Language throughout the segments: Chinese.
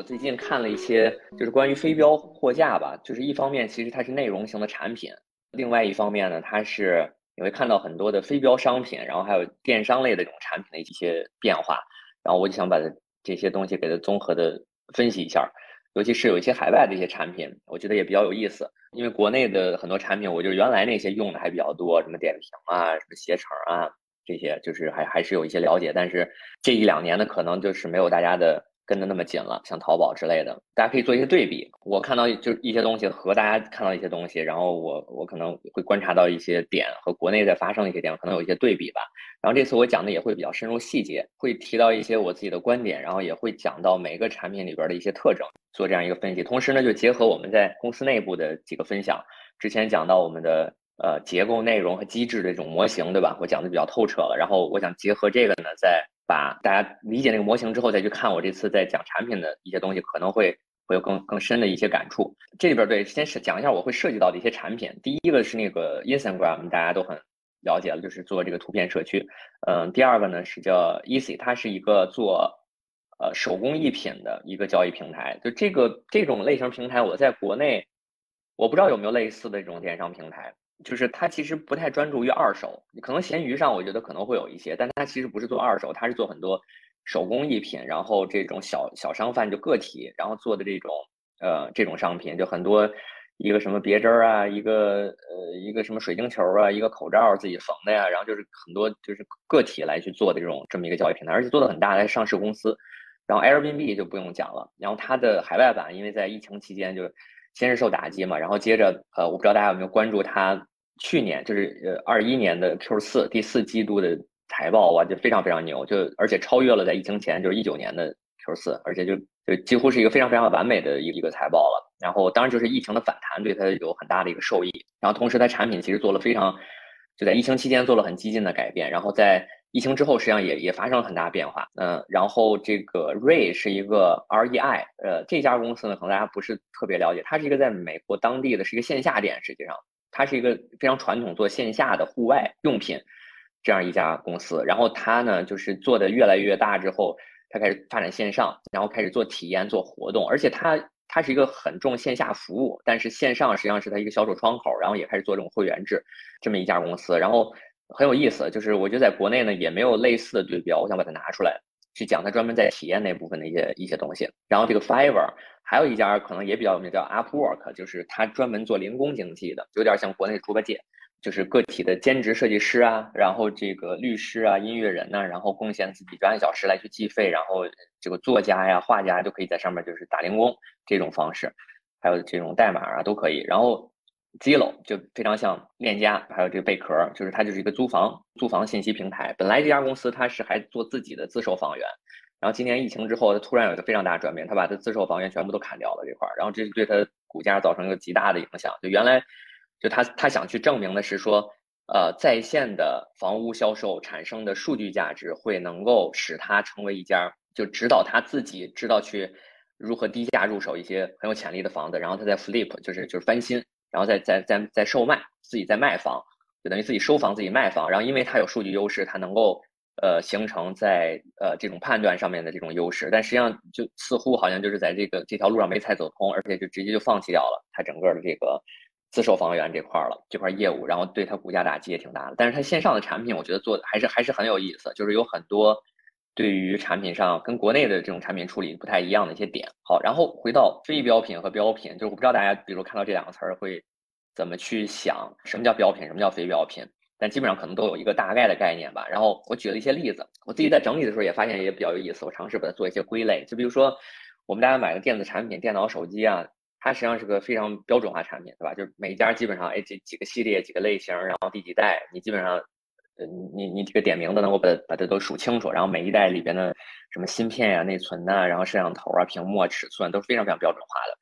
我最近看了一些，就是关于非标货架吧。就是一方面，其实它是内容型的产品；另外一方面呢，它是你会看到很多的非标商品，然后还有电商类的这种产品的一些变化。然后我就想把这些东西给它综合的分析一下，尤其是有一些海外的一些产品，我觉得也比较有意思。因为国内的很多产品，我就原来那些用的还比较多，什么点评啊，什么携程啊，这些就是还还是有一些了解。但是这一两年呢，可能就是没有大家的。跟的那么紧了，像淘宝之类的，大家可以做一些对比。我看到就一些东西和大家看到一些东西，然后我我可能会观察到一些点和国内在发生的一些点，可能有一些对比吧。然后这次我讲的也会比较深入细节，会提到一些我自己的观点，然后也会讲到每个产品里边的一些特征，做这样一个分析。同时呢，就结合我们在公司内部的几个分享，之前讲到我们的呃结构、内容和机制的这种模型，对吧？我讲的比较透彻了。然后我想结合这个呢，在把大家理解那个模型之后，再去看我这次在讲产品的一些东西，可能会会有更更深的一些感触。这里边对，先是讲一下我会涉及到的一些产品。第一个是那个 Instagram，大家都很了解了，就是做这个图片社区。嗯，第二个呢是叫 Easy，它是一个做呃手工艺品的一个交易平台。就这个这种类型平台，我在国内我不知道有没有类似的这种电商平台。就是它其实不太专注于二手，可能闲鱼上我觉得可能会有一些，但它其实不是做二手，它是做很多手工艺品，然后这种小小商贩就个体，然后做的这种呃这种商品，就很多一个什么别针啊，一个呃一个什么水晶球啊，一个口罩自己缝的呀，然后就是很多就是个体来去做的这种这么一个交易平台，而且做的很大，的上市公司。然后 Airbnb 就不用讲了，然后它的海外版因为在疫情期间就先是受打击嘛，然后接着呃我不知道大家有没有关注它。去年就是呃二一年的 Q 四第四季度的财报哇，就非常非常牛，就而且超越了在疫情前就是一九年的 Q 四，而且就就几乎是一个非常非常完美的一一个财报了。然后当然就是疫情的反弹对它有很大的一个受益，然后同时它产品其实做了非常就在疫情期间做了很激进的改变，然后在疫情之后实际上也也发生了很大变化。嗯，然后这个 Ray 是一个 REI，呃这家公司呢可能大家不是特别了解，它是一个在美国当地的是一个线下店，实际上。它是一个非常传统做线下的户外用品这样一家公司，然后它呢就是做的越来越大之后，它开始发展线上，然后开始做体验、做活动，而且它它是一个很重线下服务，但是线上实际上是它一个销售窗口，然后也开始做这种会员制这么一家公司，然后很有意思，就是我觉得在国内呢也没有类似的对标，我想把它拿出来。去讲他专门在体验那部分的一些一些东西，然后这个 Fiverr 还有一家可能也比较有名叫 Upwork，就是他专门做零工经济的，有点像国内猪八戒，就是个体的兼职设计师啊，然后这个律师啊、音乐人呐，然后贡献自己专业小时来去计费，然后这个作家呀、画家都可以在上面就是打零工这种方式，还有这种代码啊都可以，然后。Zillow 就非常像链家，还有这个贝壳，就是它就是一个租房租房信息平台。本来这家公司它是还做自己的自售房源，然后今年疫情之后，它突然有一个非常大的转变，它把它自售房源全部都砍掉了这块儿，然后这是对它股价造成一个极大的影响。就原来就他他想去证明的是说，呃，在线的房屋销售产生的数据价值会能够使它成为一家就指导他自己知道去如何低价入手一些很有潜力的房子，然后他在 flip 就是就是翻新。然后再再再再售卖，自己再卖房，就等于自己收房自己卖房。然后因为它有数据优势，它能够呃形成在呃这种判断上面的这种优势。但实际上就似乎好像就是在这个这条路上没踩走通，而且就直接就放弃掉了它整个的这个自售房源这块了这块业务。然后对它股价打击也挺大的。但是它线上的产品，我觉得做的还是还是很有意思，就是有很多对于产品上跟国内的这种产品处理不太一样的一些点。好，然后回到非标品和标品，就是我不知道大家比如看到这两个词儿会。怎么去想什么叫标品，什么叫非标品？但基本上可能都有一个大概的概念吧。然后我举了一些例子，我自己在整理的时候也发现也比较有意思。我尝试把它做一些归类，就比如说我们大家买的电子产品，电脑、手机啊，它实际上是个非常标准化产品，对吧？就是每家基本上哎这几个系列、几个类型，然后第几代，你基本上呃你你这个点名的能够把把它都数清楚。然后每一代里边的什么芯片呀、内存呐，然后摄像头啊、屏幕啊、尺寸都是非常非常标准化的。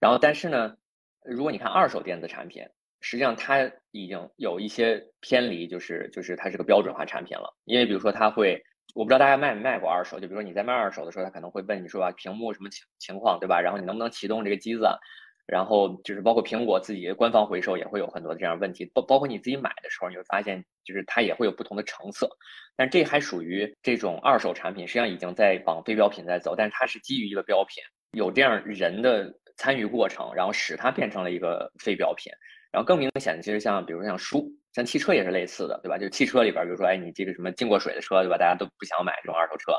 然后但是呢。如果你看二手电子产品，实际上它已经有一些偏离，就是就是它是个标准化产品了。因为比如说它会，我不知道大家卖没卖过二手，就比如说你在卖二手的时候，他可能会问你说啊，屏幕什么情情况，对吧？然后你能不能启动这个机子？然后就是包括苹果自己官方回收也会有很多的这样问题，包包括你自己买的时候，你会发现就是它也会有不同的成色。但这还属于这种二手产品，实际上已经在往非标品在走，但是它是基于一个标品。有这样人的参与过程，然后使它变成了一个非标品。然后更明显的，其实像比如像书，像汽车也是类似的，对吧？就是汽车里边，比如说，哎，你这个什么进过水的车，对吧？大家都不想买这种二手车。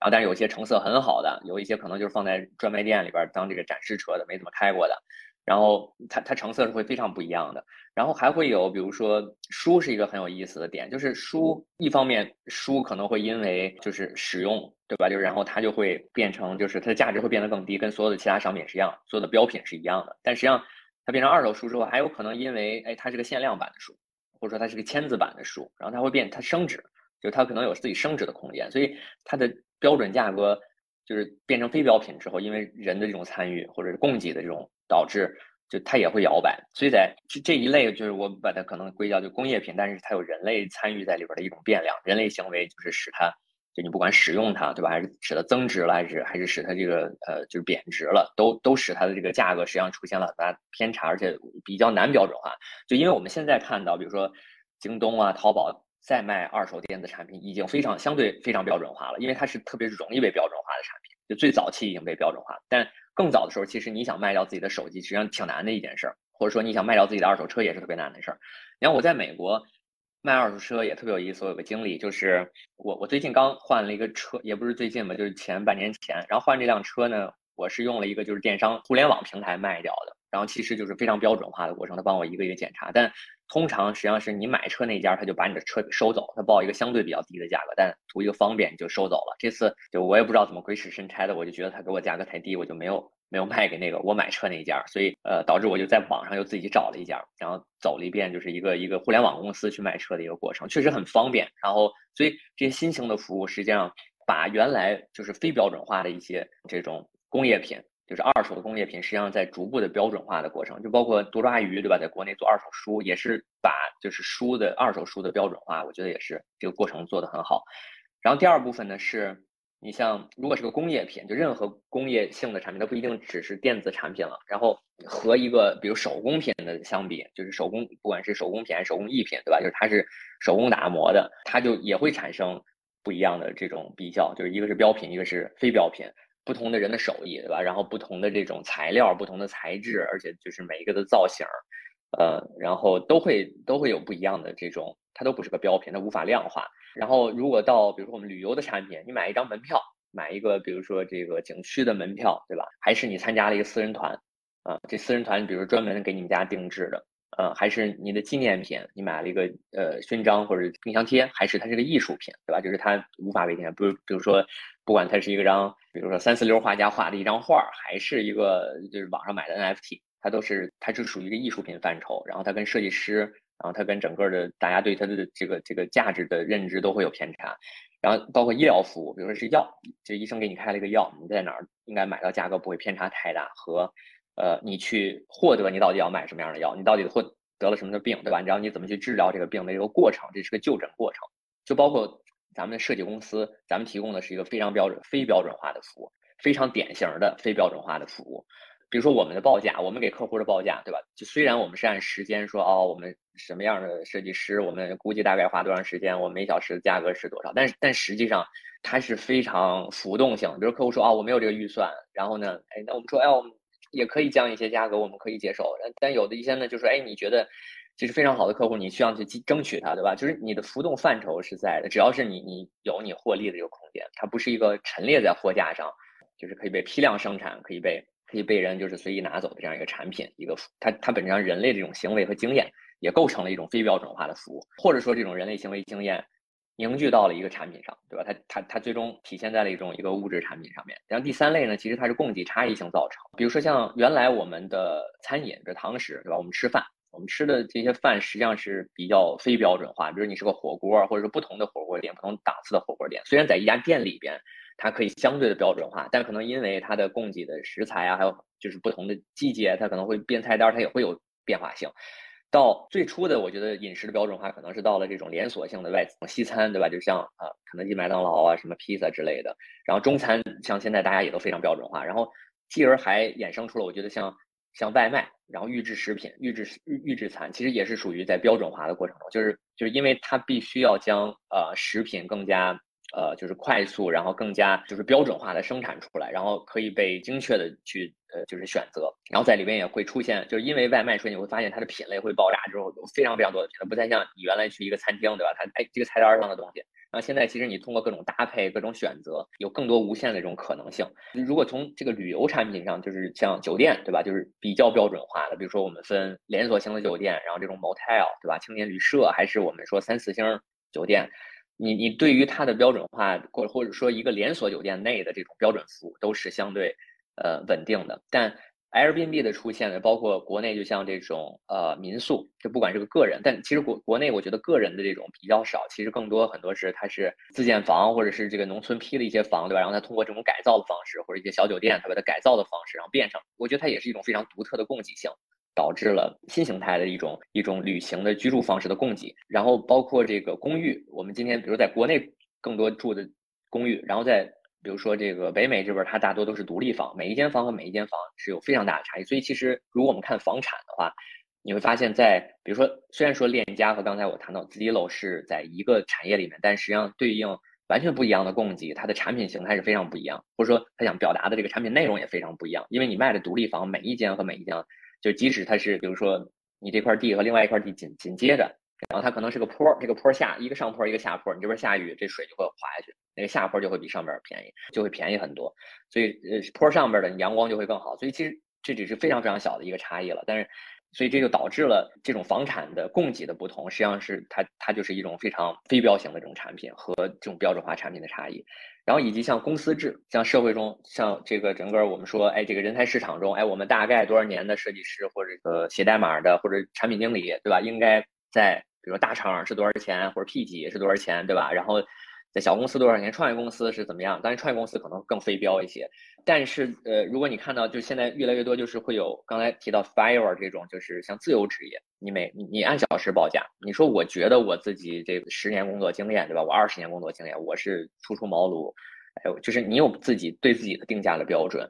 然后，但是有些成色很好的，有一些可能就是放在专卖店里边当这个展示车的，没怎么开过的。然后它它成色是会非常不一样的。然后还会有，比如说书是一个很有意思的点，就是书一方面书可能会因为就是使用，对吧？就是然后它就会变成就是它的价值会变得更低，跟所有的其他商品是一样，所有的标品是一样的。但实际上。它变成二手书之后，还有可能因为哎，它是个限量版的书，或者说它是个签字版的书，然后它会变，它升值，就它可能有自己升值的空间，所以它的标准价格就是变成非标品之后，因为人的这种参与或者是供给的这种导致，就它也会摇摆。所以在这这一类，就是我把它可能归叫就工业品，但是它有人类参与在里边的一种变量，人类行为就是使它。就你不管使用它，对吧？还是使它增值了，还是还是使它这个呃就是贬值了，都都使它的这个价格实际上出现了很大偏差，而且比较难标准化。就因为我们现在看到，比如说京东啊、淘宝在卖二手电子产品，已经非常相对非常标准化了，因为它是特别容易被标准化的产品。就最早期已经被标准化，但更早的时候，其实你想卖掉自己的手机，实际上挺难的一件事儿，或者说你想卖掉自己的二手车，也是特别难的事儿。你看我在美国。卖二手车也特别有意思，我有个经历，就是我我最近刚换了一个车，也不是最近吧，就是前半年前，然后换这辆车呢，我是用了一个就是电商互联网平台卖掉的，然后其实就是非常标准化的过程，他帮我一个一个检查，但通常实际上是你买车那家他就把你的车收走，他报一个相对比较低的价格，但图一个方便就收走了。这次就我也不知道怎么鬼使神差的，我就觉得他给我价格太低，我就没有。没有卖给那个我买车那一家，所以呃导致我就在网上又自己找了一家，然后走了一遍，就是一个一个互联网公司去卖车的一个过程，确实很方便。然后所以这些新型的服务实际上把原来就是非标准化的一些这种工业品，就是二手的工业品，实际上在逐步的标准化的过程，就包括多抓鱼对吧？在国内做二手书也是把就是书的二手书的标准化，我觉得也是这个过程做得很好。然后第二部分呢是。你像，如果是个工业品，就任何工业性的产品，它不一定只是电子产品了。然后和一个比如手工品的相比，就是手工，不管是手工品还是手工艺品，对吧？就是它是手工打磨的，它就也会产生不一样的这种比较。就是一个是标品，一个是非标品，不同的人的手艺，对吧？然后不同的这种材料，不同的材质，而且就是每一个的造型，呃，然后都会都会有不一样的这种，它都不是个标品，它无法量化。然后，如果到比如说我们旅游的产品，你买一张门票，买一个比如说这个景区的门票，对吧？还是你参加了一个私人团，啊，这私人团比如专门给你们家定制的，呃，还是你的纪念品，你买了一个呃勋章或者冰箱贴，还是它是个艺术品，对吧？就是它无法为天，不，比如说不管它是一个张，比如说三四流画家画的一张画，还是一个就是网上买的 NFT，它都是它是属于一个艺术品范畴，然后它跟设计师。然后它跟整个的大家对它的这个这个价值的认知都会有偏差，然后包括医疗服务，比如说是药，就医生给你开了一个药，你在哪儿应该买到价格不会偏差太大，和呃你去获得你到底要买什么样的药，你到底获得了什么的病，对吧？你知道你怎么去治疗这个病的一个过程，这是个就诊过程。就包括咱们的设计公司，咱们提供的是一个非常标准、非标准化的服务，非常典型的非标准化的服务。比如说我们的报价，我们给客户的报价，对吧？就虽然我们是按时间说，哦，我们什么样的设计师，我们估计大概花多长时间，我们每小时的价格是多少，但是但实际上它是非常浮动性。比如客户说，哦，我没有这个预算，然后呢，哎，那我们说，哎，我们也可以降一些价格，我们可以接受。但有的一些呢，就说，哎，你觉得这是非常好的客户，你需要去争取他，对吧？就是你的浮动范畴是在的，只要是你你有你获利的这个空间，它不是一个陈列在货架上，就是可以被批量生产，可以被。可以被人就是随意拿走的这样一个产品，一个服它它本质上人类这种行为和经验也构成了一种非标准化的服务，或者说这种人类行为经验凝聚到了一个产品上，对吧？它它它最终体现在了一种一个物质产品上面。然后第三类呢，其实它是供给差异性造成，比如说像原来我们的餐饮这堂食，对吧？我们吃饭，我们吃的这些饭实际上是比较非标准化，比如你是个火锅，或者说不同的火锅店，不同档次的火锅店，虽然在一家店里边。它可以相对的标准化，但可能因为它的供给的食材啊，还有就是不同的季节，它可能会变菜单，它也会有变化性。到最初的，我觉得饮食的标准化可能是到了这种连锁性的外西餐，对吧？就像啊，肯德基、麦当劳啊，什么披萨之类的。然后中餐，像现在大家也都非常标准化。然后继而还衍生出了，我觉得像像外卖，然后预制食品、预制预预制餐，其实也是属于在标准化的过程中，就是就是因为它必须要将呃食品更加。呃，就是快速，然后更加就是标准化的生产出来，然后可以被精确的去呃就是选择，然后在里边也会出现，就是因为外卖，所以你会发现它的品类会爆炸之后有非常非常多的品类，不再像你原来去一个餐厅，对吧？它哎这个菜单上的东西，然后现在其实你通过各种搭配、各种选择，有更多无限的这种可能性。如果从这个旅游产品上，就是像酒店，对吧？就是比较标准化的，比如说我们分连锁型的酒店，然后这种 motel，对吧？青年旅社，还是我们说三四星酒店。你你对于它的标准化，或或者说一个连锁酒店内的这种标准服务，都是相对呃稳定的。但 Airbnb 的出现呢，包括国内就像这种呃民宿，就不管这个个人，但其实国国内我觉得个人的这种比较少，其实更多很多是它是自建房或者是这个农村批的一些房，对吧？然后它通过这种改造的方式或者一些小酒店，它把它改造的方式，然后变成，我觉得它也是一种非常独特的供给性。导致了新形态的一种一种旅行的居住方式的供给，然后包括这个公寓，我们今天比如在国内更多住的公寓，然后在比如说这个北美这边，它大多都是独立房，每一间房和每一间房是有非常大的差异。所以其实如果我们看房产的话，你会发现在比如说虽然说链家和刚才我谈到 Zillow 是在一个产业里面，但实际上对应完全不一样的供给，它的产品形态是非常不一样，或者说它想表达的这个产品内容也非常不一样，因为你卖的独立房每一间和每一间。就即使它是，比如说你这块地和另外一块地紧紧接着，然后它可能是个坡，这个坡下一个上坡一个下坡，你这边下雨，这水就会滑下去，那个下坡就会比上边便宜，就会便宜很多。所以呃坡上边的阳光就会更好。所以其实这只是非常非常小的一个差异了，但是所以这就导致了这种房产的供给的不同，实际上是它它就是一种非常非标型的这种产品和这种标准化产品的差异。然后以及像公司制，像社会中，像这个整个我们说，哎，这个人才市场中，哎，我们大概多少年的设计师或者个写代码的或者产品经理，对吧？应该在比如说大厂是多少钱，或者 P 级是多少钱，对吧？然后。在小公司多少年？创业公司是怎么样？当然，创业公司可能更非标一些。但是，呃，如果你看到，就现在越来越多，就是会有刚才提到 Fire 这种，就是像自由职业，你每你按小时报价。你说，我觉得我自己这十年工作经验，对吧？我二十年工作经验，我是初出茅庐。哎，就是你有自己对自己的定价的标准，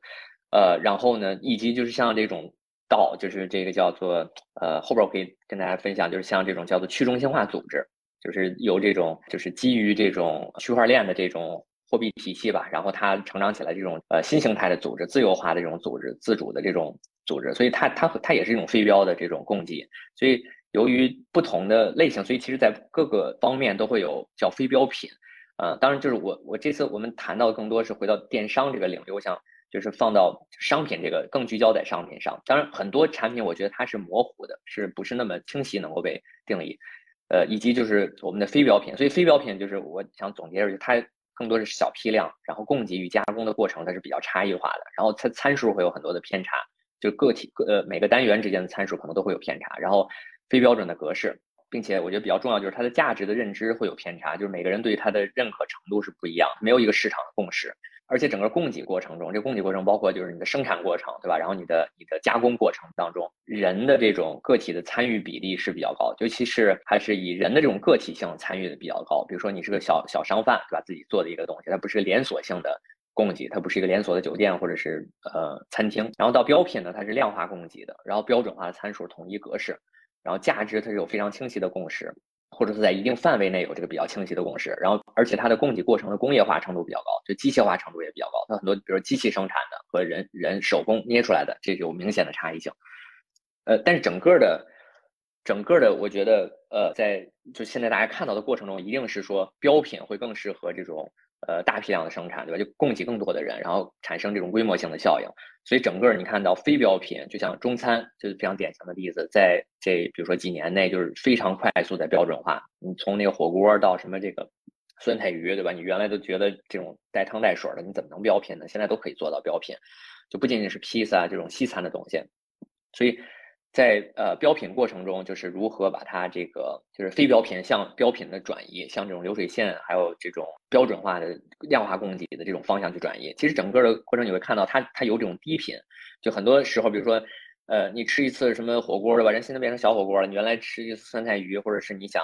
呃，然后呢，以及就是像这种道，就是这个叫做呃，后边我可以跟大家分享，就是像这种叫做去中心化组织。就是由这种，就是基于这种区块链的这种货币体系吧，然后它成长起来这种呃新形态的组织，自由化的这种组织，自主的这种组织，所以它它它也是一种非标的这种供给。所以由于不同的类型，所以其实在各个方面都会有叫非标品。呃，当然就是我我这次我们谈到更多是回到电商这个领域，我想就是放到商品这个更聚焦在商品上。当然很多产品我觉得它是模糊的，是不是那么清晰能够被定义？呃，以及就是我们的非标品，所以非标品就是我想总结就是它更多是小批量，然后供给与加工的过程它是比较差异化的，然后它参数会有很多的偏差，就个体个呃每个单元之间的参数可能都会有偏差，然后非标准的格式，并且我觉得比较重要就是它的价值的认知会有偏差，就是每个人对于它的认可程度是不一样，没有一个市场的共识。而且整个供给过程中，这供给过程包括就是你的生产过程，对吧？然后你的你的加工过程当中，人的这种个体的参与比例是比较高，尤其是还是以人的这种个体性参与的比较高。比如说你是个小小商贩，对吧？自己做的一个东西，它不是连锁性的供给，它不是一个连锁的酒店或者是呃餐厅。然后到标品呢，它是量化供给的，然后标准化的参数、统一格式，然后价值它是有非常清晰的共识。或者是在一定范围内有这个比较清晰的共识，然后而且它的供给过程的工业化程度比较高，就机械化程度也比较高。它很多比如机器生产的和人人手工捏出来的，这有明显的差异性。呃，但是整个的整个的，我觉得呃，在就现在大家看到的过程中，一定是说标品会更适合这种。呃，大批量的生产，对吧？就供给更多的人，然后产生这种规模性的效应。所以整个你看到非标品，就像中餐，就是非常典型的例子，在这比如说几年内，就是非常快速的标准化。你从那个火锅到什么这个酸菜鱼，对吧？你原来都觉得这种带汤带水的，你怎么能标品呢？现在都可以做到标品，就不仅仅是披萨这种西餐的东西，所以。在呃标品过程中，就是如何把它这个就是非标品向标品的转移，像这种流水线，还有这种标准化的量化供给的这种方向去转移。其实整个的过程你会看到，它它有这种低品，就很多时候，比如说，呃，你吃一次什么火锅对吧？人现在变成小火锅了。你原来吃一次酸菜鱼，或者是你想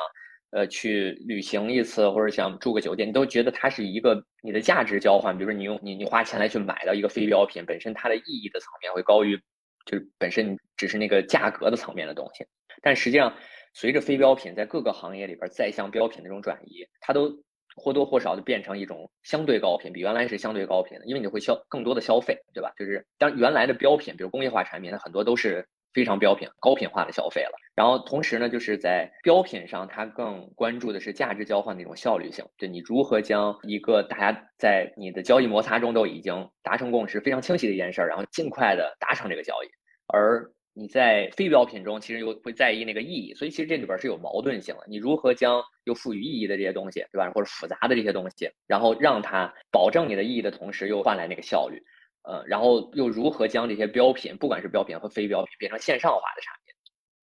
呃去旅行一次，或者想住个酒店，你都觉得它是一个你的价值交换。比如说你用你你花钱来去买到一个非标品，本身它的意义的层面会高于。就是本身只是那个价格的层面的东西，但实际上随着非标品在各个行业里边再向标品那种转移，它都或多或少的变成一种相对高频，比原来是相对高频的，因为你会消更多的消费，对吧？就是当原来的标品，比如工业化产品，它很多都是非常标品、高频化的消费了。然后同时呢，就是在标品上，它更关注的是价值交换的一种效率性，就你如何将一个大家在你的交易摩擦中都已经达成共识、非常清晰的一件事儿，然后尽快的达成这个交易，而。你在非标品中，其实又会在意那个意义，所以其实这里边是有矛盾性的。你如何将又赋予意义的这些东西，对吧？或者复杂的这些东西，然后让它保证你的意义的同时，又换来那个效率，呃，然后又如何将这些标品，不管是标品和非标品，变成线上化的产品，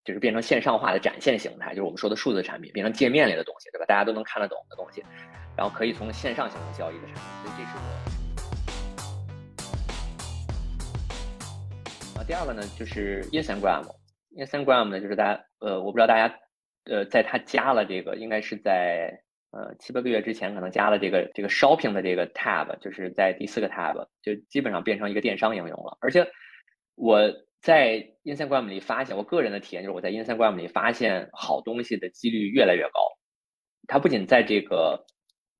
就是变成线上化的展现形态，就是我们说的数字产品，变成界面类的东西，对吧？大家都能看得懂的东西，然后可以从线上形成交易的产品，所以这是我。啊第二个呢，就是 Instagram，Instagram 呢，就是大家，呃，我不知道大家，呃，在它加了这个，应该是在呃七八个月之前，可能加了这个这个 Shopping 的这个 tab，就是在第四个 tab，就基本上变成一个电商应用了。而且我在 Instagram 里发现，我个人的体验就是，我在 Instagram 里发现好东西的几率越来越高。它不仅在这个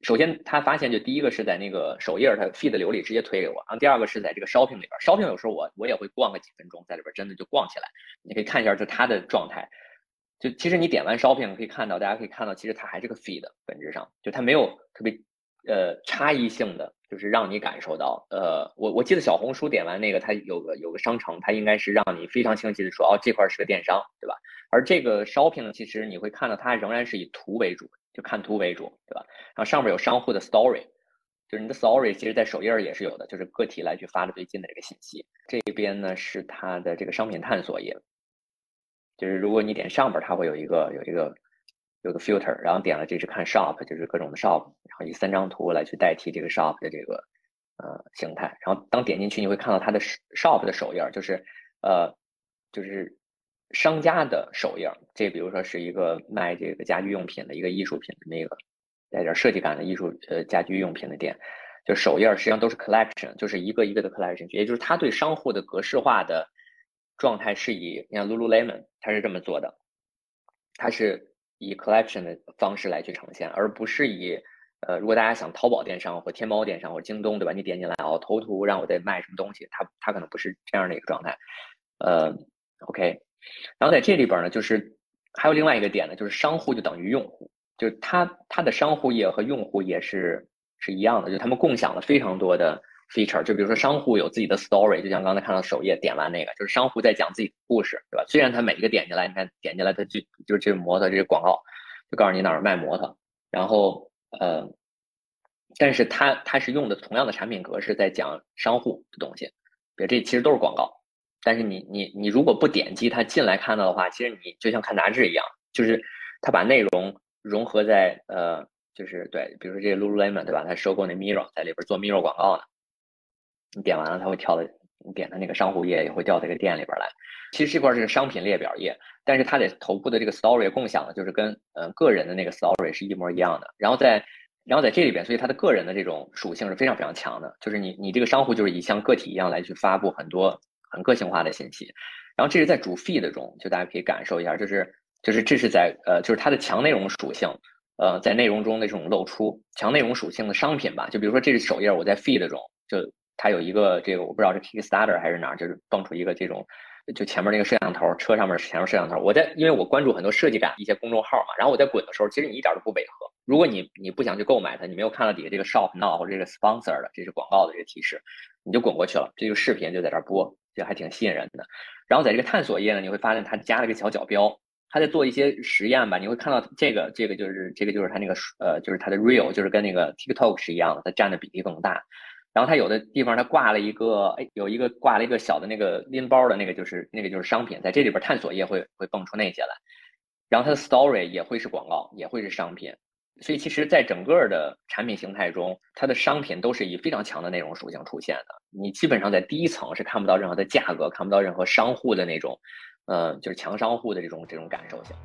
首先，他发现就第一个是在那个首页，他 feed 流里直接推给我。然后第二个是在这个 shopping 里边，shopping 有时候我我也会逛个几分钟，在里边真的就逛起来。你可以看一下就它的状态。就其实你点完 shopping 可以看到，大家可以看到，其实它还是个 feed，本质上就它没有特别呃差异性的，就是让你感受到呃，我我记得小红书点完那个，它有个有个商城，它应该是让你非常清晰的说哦这块是个电商，对吧？而这个 shopping 其实你会看到它仍然是以图为主。就看图为主，对吧？然后上面有商户的 story，就是你的 story，其实在首页也是有的，就是个体来去发的最近的这个信息。这边呢是它的这个商品探索页，就是如果你点上边，它会有一个有一个有个 filter，然后点了这是看 shop，就是各种的 shop，然后以三张图来去代替这个 shop 的这个呃形态。然后当点进去，你会看到它的 shop 的首页，就是呃就是。商家的首页，这比如说是一个卖这个家居用品的一个艺术品的那个带点设计感的艺术呃家居用品的店，就首页实际上都是 collection，就是一个一个的 collection，也就是它对商户的格式化的状态是以，你看 Lululemon 它是这么做的，它是以 collection 的方式来去呈现，而不是以呃如果大家想淘宝电商或天猫电商或京东对吧？你点进来哦头图让我再卖什么东西，它它可能不是这样的一个状态，呃 OK。然后在这里边呢，就是还有另外一个点呢，就是商户就等于用户，就是他他的商户页和用户也是是一样的，就他们共享了非常多的 feature。就比如说商户有自己的 story，就像刚才看到首页点完那个，就是商户在讲自己的故事，对吧？虽然他每一个点进来，你看点进来他就就是这个摩托这个广告，就告诉你哪儿卖模特，然后呃，但是他他是用的同样的产品格式在讲商户的东西，比如这其实都是广告。但是你你你如果不点击它进来看到的话，其实你就像看杂志一样，就是它把内容融合在呃，就是对，比如说这个 Lululemon 对吧？它收购那 Mirror 在里边做 Mirror 广告呢。你点完了，它会跳到你点它那个商户页，也会调到这个店里边来。其实这块是商品列表页，但是它的头部的这个 Story 共享的就是跟呃个人的那个 Story 是一模一样的。然后在然后在这里边，所以它的个人的这种属性是非常非常强的，就是你你这个商户就是以像个体一样来去发布很多。很个性化的信息，然后这是在主 feed 中，就大家可以感受一下，就是就是这是在呃，就是它的强内容属性，呃，在内容中的这种露出，强内容属性的商品吧，就比如说这是首页，我在 feed 中，就它有一个这个我不知道是 Kickstarter 还是哪儿，就是蹦出一个这种，就前面那个摄像头，车上面前面摄像头，我在因为我关注很多设计感一些公众号嘛，然后我在滚的时候，其实你一点都不违和。如果你你不想去购买它，你没有看到底下这个 shop now 或者这个 sponsor 的，这是广告的这个提示，你就滚过去了，这个视频就在这播。就还挺吸引人的，然后在这个探索页呢，你会发现它加了个小角标，它在做一些实验吧。你会看到这个，这个就是这个就是它那个呃，就是它的 real，就是跟那个 TikTok 是一样的，它占的比例更大。然后它有的地方它挂了一个，哎，有一个挂了一个小的那个拎包的那个，就是那个就是商品，在这里边探索页会会蹦出那些来。然后它的 story 也会是广告，也会是商品。所以其实，在整个的产品形态中，它的商品都是以非常强的内容属性出现的。你基本上在第一层是看不到任何的价格，看不到任何商户的那种，呃，就是强商户的这种这种感受性。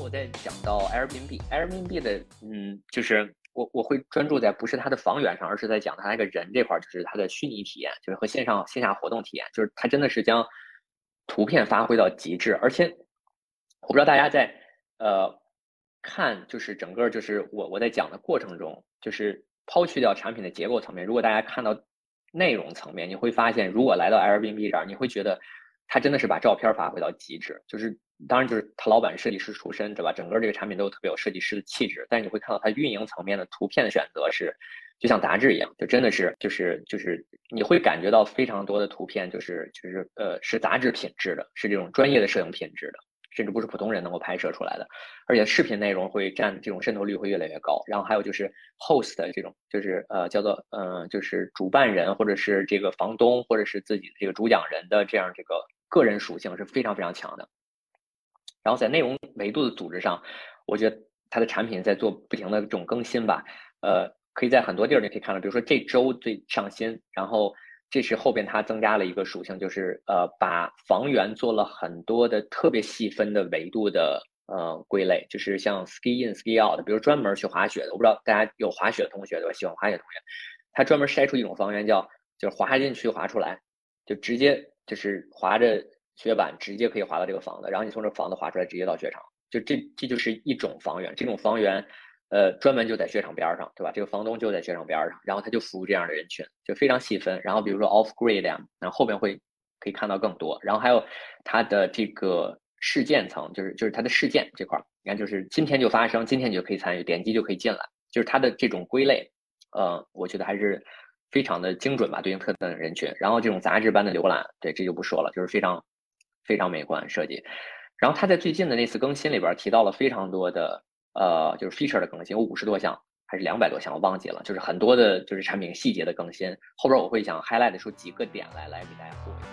我再讲到 Airbnb，Airbnb 的，嗯，就是我我会专注在不是它的房源上，而是在讲它那个人这块，就是它的虚拟体验，就是和线上线下活动体验，就是它真的是将。图片发挥到极致，而且我不知道大家在呃看，就是整个就是我我在讲的过程中，就是抛去掉产品的结构层面，如果大家看到内容层面，你会发现，如果来到 Airbnb 这儿，你会觉得他真的是把照片发挥到极致，就是当然就是他老板设计师出身，对吧？整个这个产品都特别有设计师的气质，但是你会看到他运营层面的图片的选择是。就像杂志一样，就真的是，就是就是你会感觉到非常多的图片，就是就是呃，是杂志品质的，是这种专业的摄影品质的，甚至不是普通人能够拍摄出来的。而且视频内容会占这种渗透率会越来越高。然后还有就是 host 的这种，就是呃叫做嗯，就是主办人或者是这个房东或者是自己这个主讲人的这样这个个人属性是非常非常强的。然后在内容维度的组织上，我觉得它的产品在做不停的这种更新吧，呃。可以在很多地儿你可以看到，比如说这周最上新，然后这是后边它增加了一个属性，就是呃把房源做了很多的特别细分的维度的呃归类，就是像 ski in ski out，比如专门去滑雪的，我不知道大家有滑雪的同学对吧？喜欢滑雪同学，他专门筛出一种房源叫就是滑进去滑出来，就直接就是滑着雪板直接可以滑到这个房子，然后你从这房子滑出来直接到雪场，就这这就是一种房源，这种房源。呃，专门就在雪场边上，对吧？这个房东就在雪场边上，然后他就服务这样的人群，就非常细分。然后比如说 off grid 呀，然后后边会可以看到更多。然后还有它的这个事件层，就是就是它的事件这块，你看就是今天就发生，今天你就可以参与，点击就可以进来，就是它的这种归类，呃，我觉得还是非常的精准吧，对应特定的人群。然后这种杂志般的浏览，对，这就不说了，就是非常非常美观设计。然后他在最近的那次更新里边提到了非常多的。呃，就是 feature 的更新有五十多项还是两百多项，我忘记了。就是很多的，就是产品细节的更新。后边我会想 highlight 出几个点来，来给大家做一下。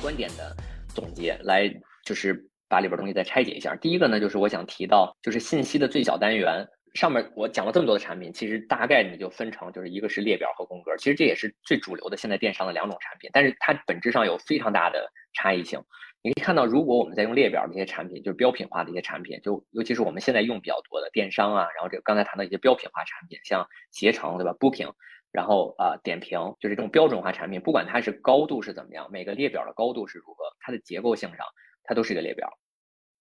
观点的总结，来就是把里边东西再拆解一下。第一个呢，就是我想提到，就是信息的最小单元。上面我讲了这么多的产品，其实大概你就分成，就是一个是列表和宫格，其实这也是最主流的现在电商的两种产品，但是它本质上有非常大的差异性。你可以看到，如果我们在用列表的一些产品，就是标品化的一些产品，就尤其是我们现在用比较多的电商啊，然后这刚才谈到一些标品化产品，像携程对吧，Booking，然后啊点评，就是这种标准化产品，不管它是高度是怎么样，每个列表的高度是如何，它的结构性上，它都是一个列表。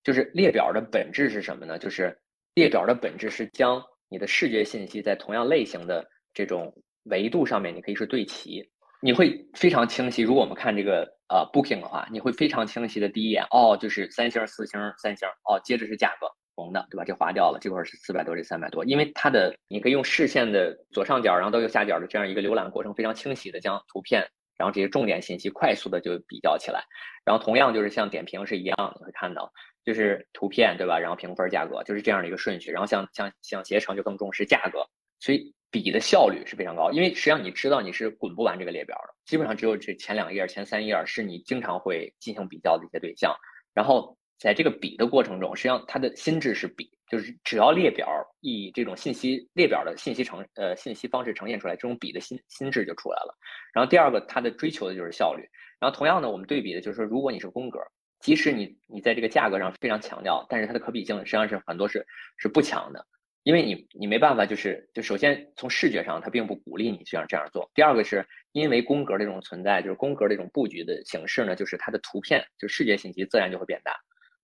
就是列表的本质是什么呢？就是列表的本质是将你的视觉信息在同样类型的这种维度上面，你可以是对齐，你会非常清晰。如果我们看这个呃 Booking 的话，你会非常清晰的第一眼哦，就是三星、四星、三星哦，接着是价格红的，对吧？这划掉了，这块是四百多，这三百多，因为它的你可以用视线的左上角，然后到右下角的这样一个浏览过程，非常清晰的将图片，然后这些重点信息快速的就比较起来。然后同样就是像点评是一样，你会看到。就是图片对吧？然后评分价格就是这样的一个顺序。然后像像像携程就更重视价格，所以比的效率是非常高。因为实际上你知道你是滚不完这个列表的，基本上只有这前两页、前三页是你经常会进行比较的一些对象。然后在这个比的过程中，实际上它的心智是比，就是只要列表以这种信息列表的信息呈呃信息方式呈现出来，这种比的心心智就出来了。然后第二个，它的追求的就是效率。然后同样呢，我们对比的就是说，如果你是宫格。即使你你在这个价格上非常强调，但是它的可比性实际上是很多是是不强的，因为你你没办法，就是就首先从视觉上它并不鼓励你这样这样做。第二个是因为宫格这种存在，就是宫格这种布局的形式呢，就是它的图片就视觉信息自然就会变大，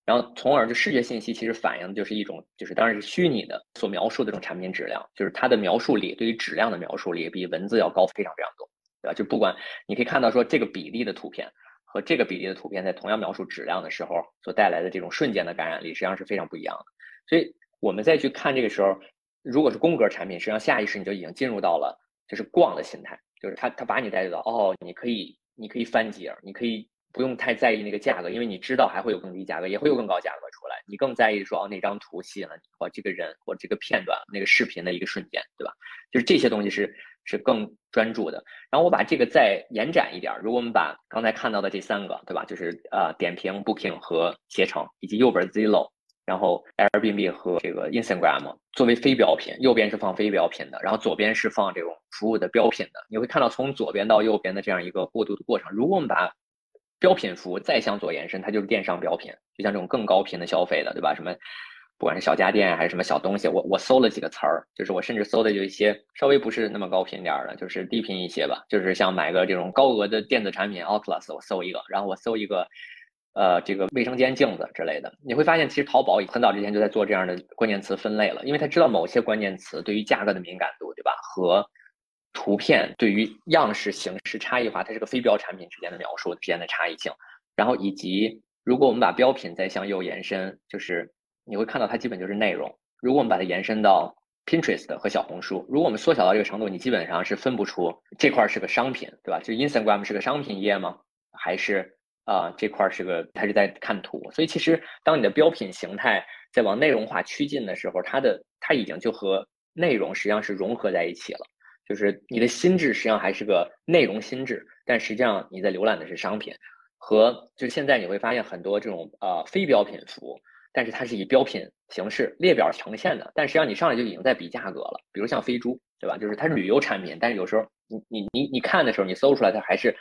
然后从而就视觉信息其实反映的就是一种就是当然是虚拟的所描述的这种产品质量，就是它的描述力对于质量的描述力比文字要高非常非常多，对吧？就不管你可以看到说这个比例的图片。和这个比例的图片在同样描述质量的时候所带来的这种瞬间的感染力，实际上是非常不一样的。所以，我们再去看这个时候，如果是宫格产品，实际上下意识你就已经进入到了就是逛的心态，就是他他把你带到哦，你可以你可以翻几页，你可以不用太在意那个价格，因为你知道还会有更低价格，也会有更高价格出来。你更在意说哦，那张图吸引了你，或这个人或这个片段那个视频的一个瞬间，对吧？就是这些东西是。是更专注的。然后我把这个再延展一点，如果我们把刚才看到的这三个，对吧？就是呃点评、Booking 和携程，以及右边 Zillow，然后 Airbnb 和这个 Instagram 作为非标品，右边是放非标品的，然后左边是放这种服务的标品的。你会看到从左边到右边的这样一个过渡的过程。如果我们把标品服务再向左延伸，它就是电商标品，就像这种更高频的消费的，对吧？什么不管是小家电还是什么小东西，我我搜了几个词儿，就是我甚至搜的有一些稍微不是那么高频点儿的，就是低频一些吧，就是像买个这种高额的电子产品，Oculus，我搜一个，然后我搜一个，呃，这个卫生间镜子之类的，你会发现其实淘宝很早之前就在做这样的关键词分类了，因为他知道某些关键词对于价格的敏感度，对吧？和图片对于样式形式差异化，它是个非标产品之间的描述之间的差异性，然后以及如果我们把标品再向右延伸，就是。你会看到它基本就是内容。如果我们把它延伸到 Pinterest 和小红书，如果我们缩小到这个程度，你基本上是分不出这块是个商品，对吧？就 Instagram 是个商品页吗？还是啊这块是个它是在看图？所以其实当你的标品形态在往内容化趋近的时候，它的它已经就和内容实际上是融合在一起了。就是你的心智实际上还是个内容心智，但实际上你在浏览的是商品。和就现在你会发现很多这种呃非标品服务。但是它是以标品形式列表呈现的，但实际上你上来就已经在比价格了。比如像飞猪，对吧？就是它是旅游产品，但是有时候你你你你看的时候，你搜出来它还是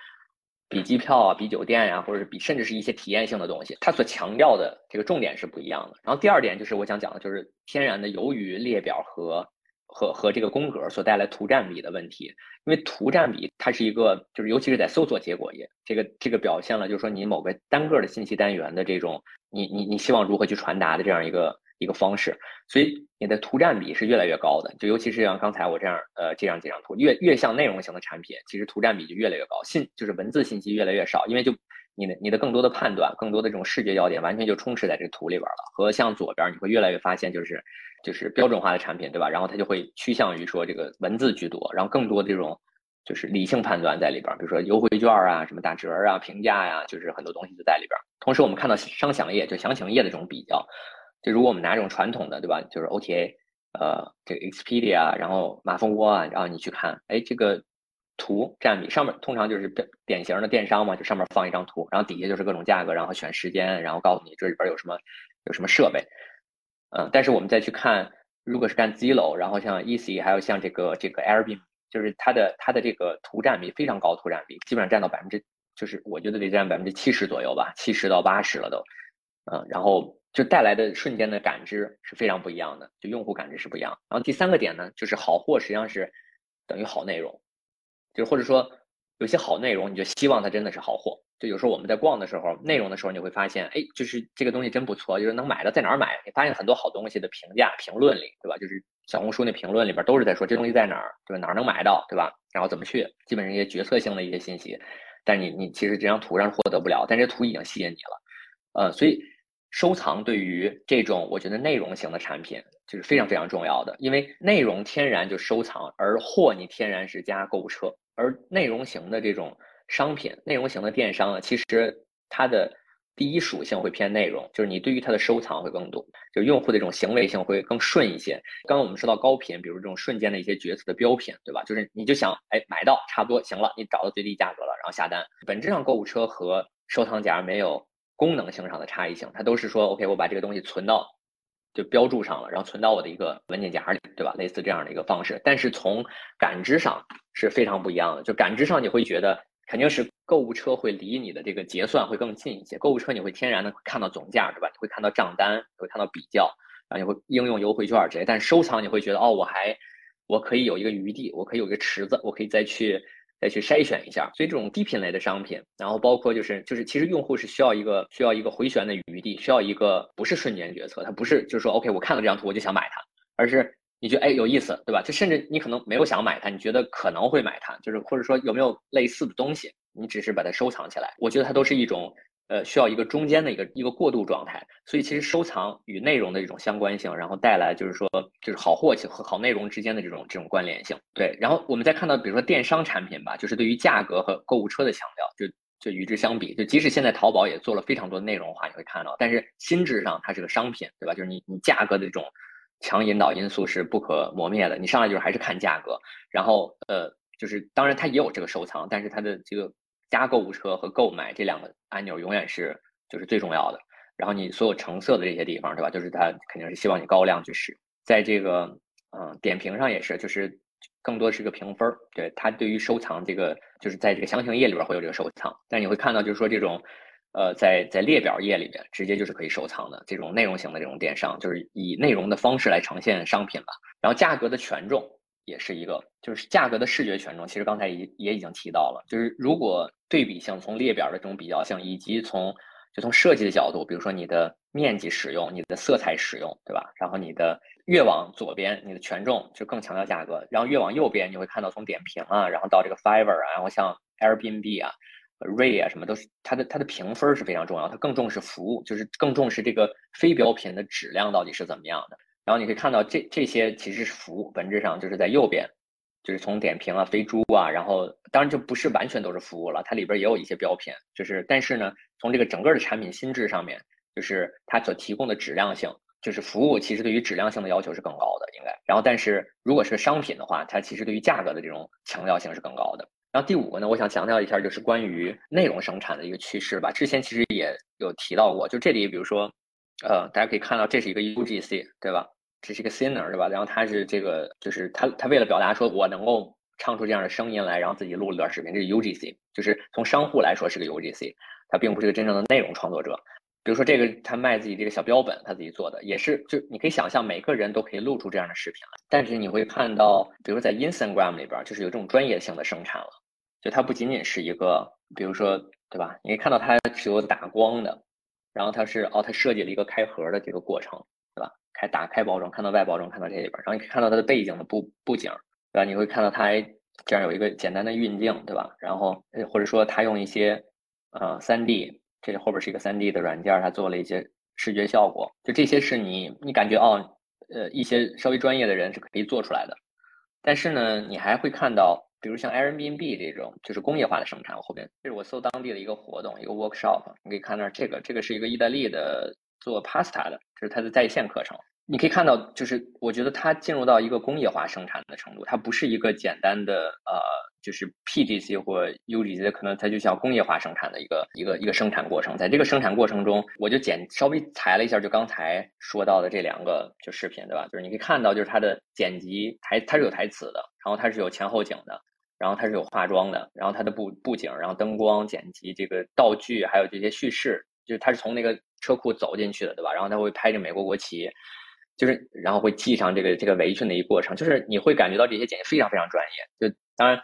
比机票啊、比酒店呀，或者是比甚至是一些体验性的东西，它所强调的这个重点是不一样的。然后第二点就是我想讲的，就是天然的由于列表和。和和这个宫格所带来图占比的问题，因为图占比它是一个，就是尤其是在搜索结果页，这个这个表现了，就是说你某个单个的信息单元的这种，你你你希望如何去传达的这样一个一个方式，所以你的图占比是越来越高的，就尤其是像刚才我这样呃这样几张图，越越像内容型的产品，其实图占比就越来越高，信就是文字信息越来越少，因为就你的你的更多的判断，更多的这种视觉要点完全就充斥在这个图里边了，和像左边你会越来越发现就是。就是标准化的产品，对吧？然后它就会趋向于说这个文字居多，然后更多这种就是理性判断在里边，比如说优惠券啊、什么打折啊、评价呀，就是很多东西就在里边。同时，我们看到商详页就详情页的这种比较，就如果我们拿这种传统的，对吧？就是 OTA，呃，这个 Expedia，然后马蜂窝啊，然后你去看，哎，这个图占比上面通常就是典型的电商嘛，就上面放一张图，然后底下就是各种价格，然后选时间，然后告诉你这里边有什么有什么设备。嗯，但是我们再去看，如果是干 zlo 然后像 Easy，还有像这个这个 Airbnb，就是它的它的这个图占比非常高，图占比基本上占到百分之，就是我觉得得占百分之七十左右吧，七十到八十了都。嗯，然后就带来的瞬间的感知是非常不一样的，就用户感知是不一样。然后第三个点呢，就是好货实际上是等于好内容，就是或者说有些好内容，你就希望它真的是好货。就有时候我们在逛的时候，内容的时候，你会发现，哎，就是这个东西真不错，就是能买的在哪儿买？你发现很多好东西的评价评论里，对吧？就是小红书那评论里边都是在说这东西在哪儿，对吧？哪儿能买到，对吧？然后怎么去？基本上一些决策性的一些信息，但你你其实这张图上获得不了，但这图已经吸引你了，呃，所以收藏对于这种我觉得内容型的产品就是非常非常重要的，因为内容天然就收藏，而货你天然是加购物车，而内容型的这种。商品内容型的电商呢，其实它的第一属性会偏内容，就是你对于它的收藏会更多，就用户的这种行为性会更顺一些。刚刚我们说到高频，比如这种瞬间的一些决策的标品，对吧？就是你就想，哎，买到差不多行了，你找到最低价格了，然后下单。本质上，购物车和收藏夹没有功能性上的差异性，它都是说，OK，我把这个东西存到，就标注上了，然后存到我的一个文件夹里，对吧？类似这样的一个方式，但是从感知上是非常不一样的，就感知上你会觉得。肯定是购物车会离你的这个结算会更近一些。购物车你会天然的看到总价，对吧？你会看到账单，会看到比较，然后你会应用优惠券之类。但收藏你会觉得，哦，我还我可以有一个余地，我可以有一个池子，我可以再去再去筛选一下。所以这种低品类的商品，然后包括就是就是其实用户是需要一个需要一个回旋的余地，需要一个不是瞬间决策，它不是就是说 OK 我看了这张图我就想买它，而是。你觉得哎有意思，对吧？就甚至你可能没有想买它，你觉得可能会买它，就是或者说有没有类似的东西，你只是把它收藏起来。我觉得它都是一种呃需要一个中间的一个一个过渡状态。所以其实收藏与内容的这种相关性，然后带来就是说就是好货气和好内容之间的这种这种关联性。对，然后我们再看到比如说电商产品吧，就是对于价格和购物车的强调，就就与之相比，就即使现在淘宝也做了非常多内容化，你会看到，但是心智上它是个商品，对吧？就是你你价格的这种。强引导因素是不可磨灭的，你上来就是还是看价格，然后呃，就是当然它也有这个收藏，但是它的这个加购物车和购买这两个按钮永远是就是最重要的。然后你所有橙色的这些地方，对吧？就是它肯定是希望你高量去使。在这个嗯点评上也是，就是更多是个评分儿。对它对于收藏这个，就是在这个详情页里边会有这个收藏，但你会看到就是说这种呃，在在列表页里边直接就是可以收藏的这种内容型的这种电商，就是以内容的方式来呈现商品吧。然后价格的权重也是一个，就是价格的视觉权重，其实刚才也也已经提到了，就是如果对比性从列表的这种比较性，以及从就从设计的角度，比如说你的面积使用、你的色彩使用，对吧？然后你的越往左边，你的权重就更强调价格；然后越往右边，你会看到从点评啊，然后到这个 Fiverr 啊，然后像 Airbnb 啊。Ray 啊，什么都是它的它的评分是非常重要，它更重视服务，就是更重视这个非标品的质量到底是怎么样的。然后你可以看到这这些其实是服务，本质上就是在右边，就是从点评啊、飞猪啊，然后当然就不是完全都是服务了，它里边也有一些标品，就是但是呢，从这个整个的产品心智上面，就是它所提供的质量性，就是服务其实对于质量性的要求是更高的，应该。然后但是如果是商品的话，它其实对于价格的这种强调性是更高的。然后第五个呢，我想强调一下，就是关于内容生产的一个趋势吧。之前其实也有提到过，就这里，比如说，呃，大家可以看到，这是一个 UGC，对吧？这是一个 singer，对吧？然后他是这个，就是他他为了表达说我能够唱出这样的声音来，然后自己录了段视频，这是 UGC，就是从商户来说是个 UGC，他并不是个真正的内容创作者。比如说这个他卖自己这个小标本，他自己做的，也是就你可以想象，每个人都可以录出这样的视频来。但是你会看到，比如在 Instagram 里边，就是有这种专业性的生产了。就它不仅仅是一个，比如说，对吧？你可以看到它是有打光的，然后它是哦，它设计了一个开盒的这个过程，对吧？开打开包装，看到外包装，看到这里边，然后你可以看到它的背景的布布景，对吧？你会看到它这样有一个简单的运镜，对吧？然后或者说它用一些呃三 D，这里后边是一个三 D 的软件，它做了一些视觉效果，就这些是你你感觉哦，呃，一些稍微专业的人是可以做出来的，但是呢，你还会看到。比如像 Airbnb 这种，就是工业化的生产。我后边这是我搜当地的一个活动，一个 workshop，你可以看到这个，这个是一个意大利的做 pasta 的，这是它的在线课程。你可以看到，就是我觉得它进入到一个工业化生产的程度，它不是一个简单的呃，就是 PDC 或 UGC，可能它就像工业化生产的一个一个一个生产过程。在这个生产过程中，我就简稍微裁了一下，就刚才说到的这两个就视频，对吧？就是你可以看到，就是它的剪辑台它是有台词的，然后它是有前后景的。然后它是有化妆的，然后它的布布景，然后灯光剪辑，这个道具还有这些叙事，就是它是从那个车库走进去的，对吧？然后他会拍着美国国旗，就是然后会系上这个这个围裙的一个过程，就是你会感觉到这些剪辑非常非常专业。就当然